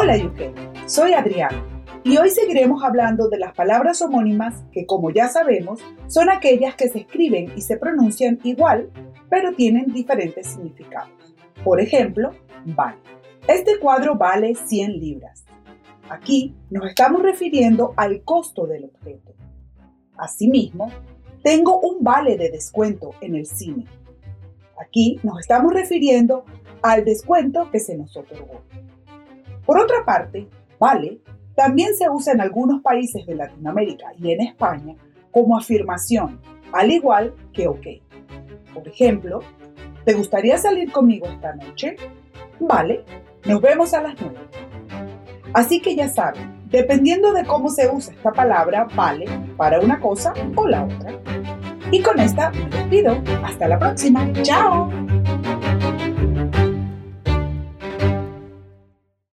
Hola UK, soy Adriana y hoy seguiremos hablando de las palabras homónimas que como ya sabemos son aquellas que se escriben y se pronuncian igual pero tienen diferentes significados. Por ejemplo, vale. Este cuadro vale 100 libras. Aquí nos estamos refiriendo al costo del objeto. Asimismo, tengo un vale de descuento en el cine. Aquí nos estamos refiriendo al descuento que se nos otorgó. Por otra parte, vale también se usa en algunos países de Latinoamérica y en España como afirmación, al igual que ok. Por ejemplo, ¿te gustaría salir conmigo esta noche? Vale, nos vemos a las 9. Así que ya saben, dependiendo de cómo se usa esta palabra, vale para una cosa o la otra. Y con esta me despido. Hasta la próxima. ¡Chao!